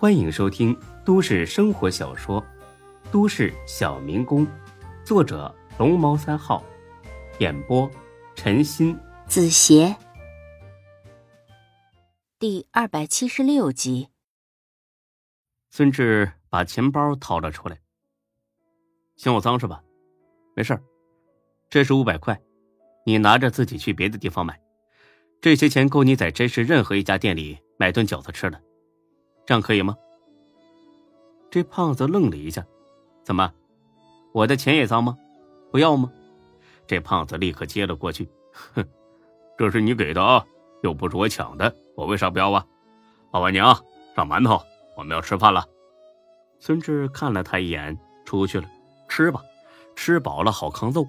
欢迎收听都市生活小说《都市小民工》，作者龙猫三号，演播陈鑫、子邪，第二百七十六集。孙志把钱包掏了出来，嫌我脏是吧？没事这是五百块，你拿着自己去别的地方买，这些钱够你在真市任何一家店里买顿饺子吃了。这样可以吗？这胖子愣了一下，怎么，我的钱也脏吗？不要吗？这胖子立刻接了过去，哼，这是你给的啊，又不是我抢的，我为啥不要啊？老板娘，上馒头，我们要吃饭了。孙志看了他一眼，出去了，吃吧。吃饱了好抗揍。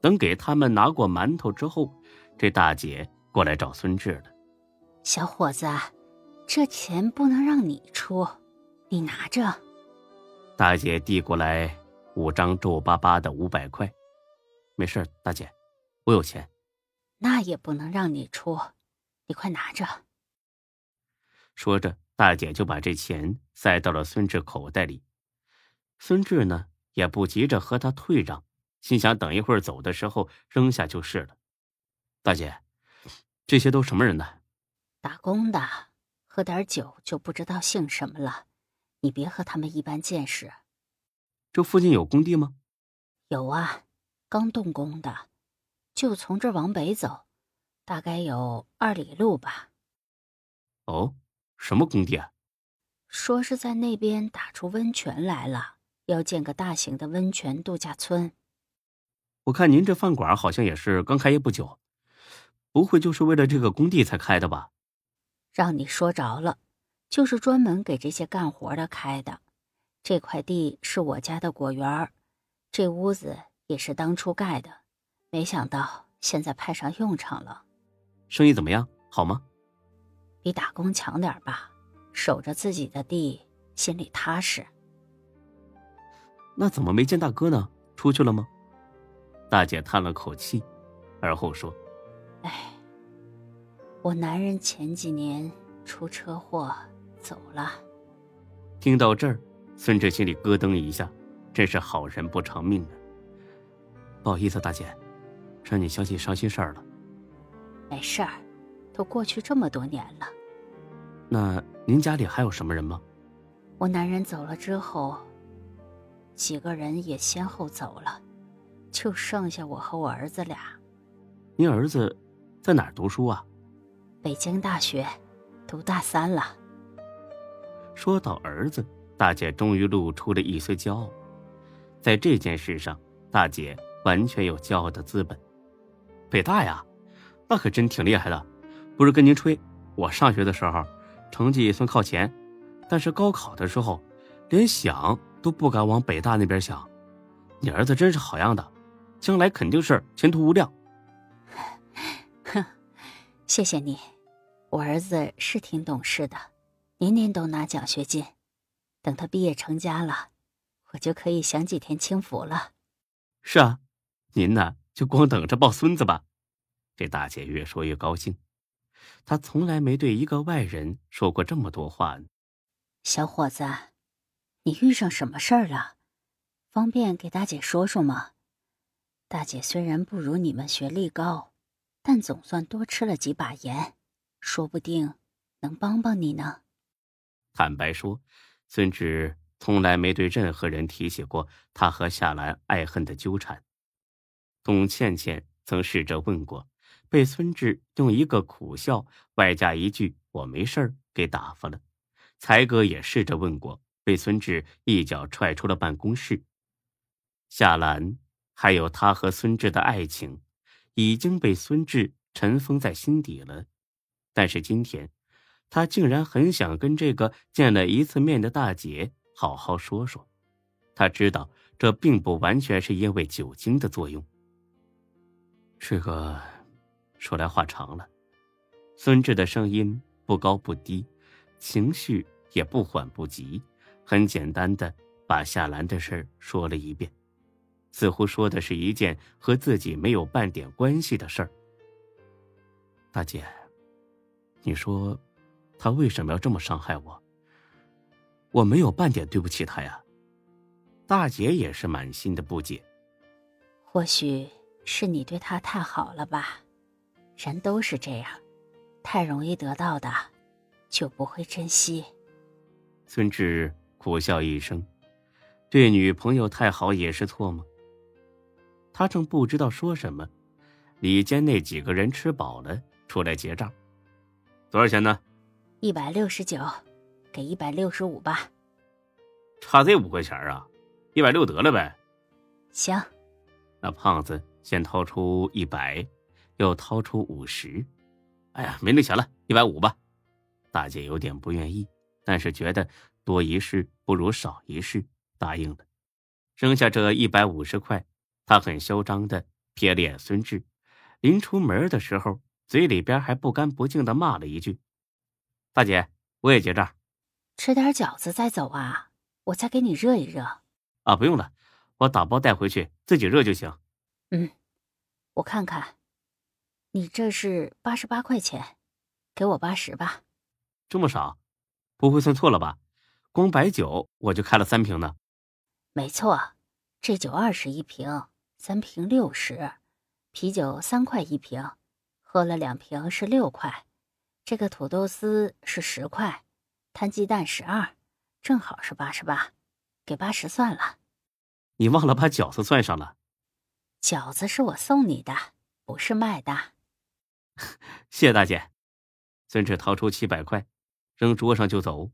等给他们拿过馒头之后，这大姐过来找孙志了。小伙子，这钱不能让你出，你拿着。大姐递过来五张皱巴巴的五百块。没事，大姐，我有钱。那也不能让你出，你快拿着。说着，大姐就把这钱塞到了孙志口袋里。孙志呢？也不急着和他退让，心想等一会儿走的时候扔下就是了。大姐，这些都什么人呢？打工的，喝点酒就不知道姓什么了。你别和他们一般见识。这附近有工地吗？有啊，刚动工的，就从这往北走，大概有二里路吧。哦，什么工地啊？说是在那边打出温泉来了。要建个大型的温泉度假村。我看您这饭馆好像也是刚开业不久，不会就是为了这个工地才开的吧？让你说着了，就是专门给这些干活的开的。这块地是我家的果园，这屋子也是当初盖的，没想到现在派上用场了。生意怎么样？好吗？比打工强点吧，守着自己的地，心里踏实。那怎么没见大哥呢？出去了吗？大姐叹了口气，而后说：“哎，我男人前几年出车祸走了。”听到这儿，孙志心里咯噔一下，真是好人不长命啊！不好意思，大姐，让你想起伤心事儿了。没事儿，都过去这么多年了。那您家里还有什么人吗？我男人走了之后。几个人也先后走了，就剩下我和我儿子俩。您儿子在哪儿读书啊？北京大学，读大三了。说到儿子，大姐终于露出了一丝骄傲。在这件事上，大姐完全有骄傲的资本。北大呀，那可真挺厉害的。不是跟您吹，我上学的时候成绩算靠前，但是高考的时候连想。都不敢往北大那边想，你儿子真是好样的，将来肯定是前途无量。哼，谢谢你，我儿子是挺懂事的，年年都拿奖学金，等他毕业成家了，我就可以享几天清福了。是啊，您呢就光等着抱孙子吧。这大姐越说越高兴，她从来没对一个外人说过这么多话呢。小伙子。你遇上什么事儿了？方便给大姐说说吗？大姐虽然不如你们学历高，但总算多吃了几把盐，说不定能帮帮你呢。坦白说，孙志从来没对任何人提起过他和夏兰爱恨的纠缠。董倩倩曾试着问过，被孙志用一个苦笑外加一句“我没事儿”给打发了。才哥也试着问过。被孙志一脚踹出了办公室。夏兰还有他和孙志的爱情，已经被孙志尘封在心底了。但是今天，他竟然很想跟这个见了一次面的大姐好好说说。他知道这并不完全是因为酒精的作用。这个说来话长了。孙志的声音不高不低，情绪也不缓不急。很简单的把夏兰的事说了一遍，似乎说的是一件和自己没有半点关系的事儿。大姐，你说他为什么要这么伤害我？我没有半点对不起他呀。大姐也是满心的不解。或许是你对他太好了吧？人都是这样，太容易得到的，就不会珍惜。孙志苦笑一声，对女朋友太好也是错吗？他正不知道说什么，里间那几个人吃饱了出来结账，多少钱呢？一百六十九，给一百六十五吧。差这五块钱啊？一百六得了呗。行。那胖子先掏出一百，又掏出五十。哎呀，没那钱了，一百五吧。大姐有点不愿意，但是觉得多一事不如少一事，答应了。剩下这一百五十块，她很嚣张的瞥了眼孙志，临出门的时候，嘴里边还不干不净的骂了一句。大姐，我也结账。吃点饺子再走啊，我再给你热一热。啊，不用了，我打包带回去，自己热就行。嗯，我看看，你这是八十八块钱，给我八十吧。这么少，不会算错了吧？光白酒我就开了三瓶呢。没错，这酒二十一瓶，三瓶六十，啤酒三块一瓶，喝了两瓶是六块。这个土豆丝是十块，摊鸡蛋十二，正好是八十八，给八十算了。你忘了把饺子算上了？饺子是我送你的，不是卖的。谢谢大姐。孙志掏出七百块，扔桌上就走。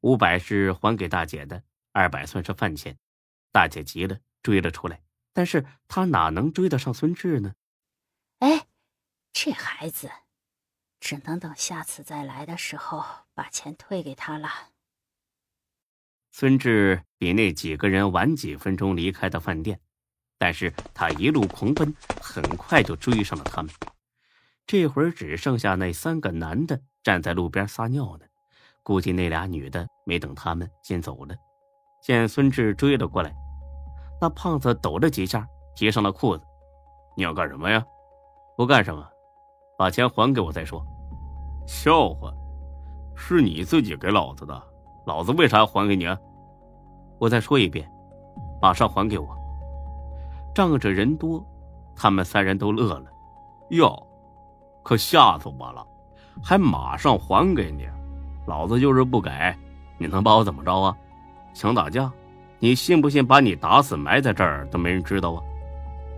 五百是还给大姐的，二百算是饭钱。大姐急了，追了出来，但是她哪能追得上孙志呢？这孩子。只能等下次再来的时候把钱退给他了。孙志比那几个人晚几分钟离开的饭店，但是他一路狂奔，很快就追上了他们。这会儿只剩下那三个男的站在路边撒尿呢，估计那俩女的没等他们先走了。见孙志追了过来，那胖子抖了几下，提上了裤子：“你要干什么呀？不干什么。”把钱还给我再说。笑话，是你自己给老子的，老子为啥要还给你啊？我再说一遍，马上还给我。仗着人多，他们三人都乐了。哟，可吓死我了，还马上还给你？老子就是不给，你能把我怎么着啊？想打架？你信不信把你打死埋在这儿都没人知道啊？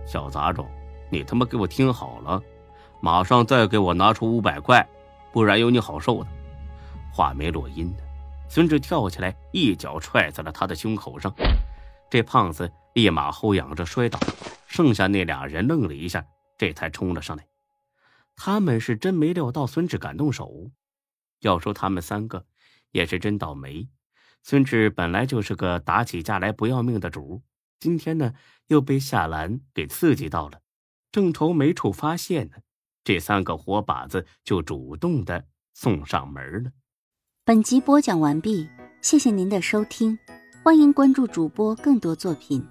小杂种，你他妈给我听好了！马上再给我拿出五百块，不然有你好受的。话没落音呢，孙志跳起来，一脚踹在了他的胸口上。这胖子立马后仰着摔倒，剩下那俩人愣了一下，这才冲了上来。他们是真没料到孙志敢动手。要说他们三个，也是真倒霉。孙志本来就是个打起架来不要命的主，今天呢又被夏兰给刺激到了，正愁没处发泄呢。这三个活靶子就主动的送上门了。本集播讲完毕，谢谢您的收听，欢迎关注主播更多作品。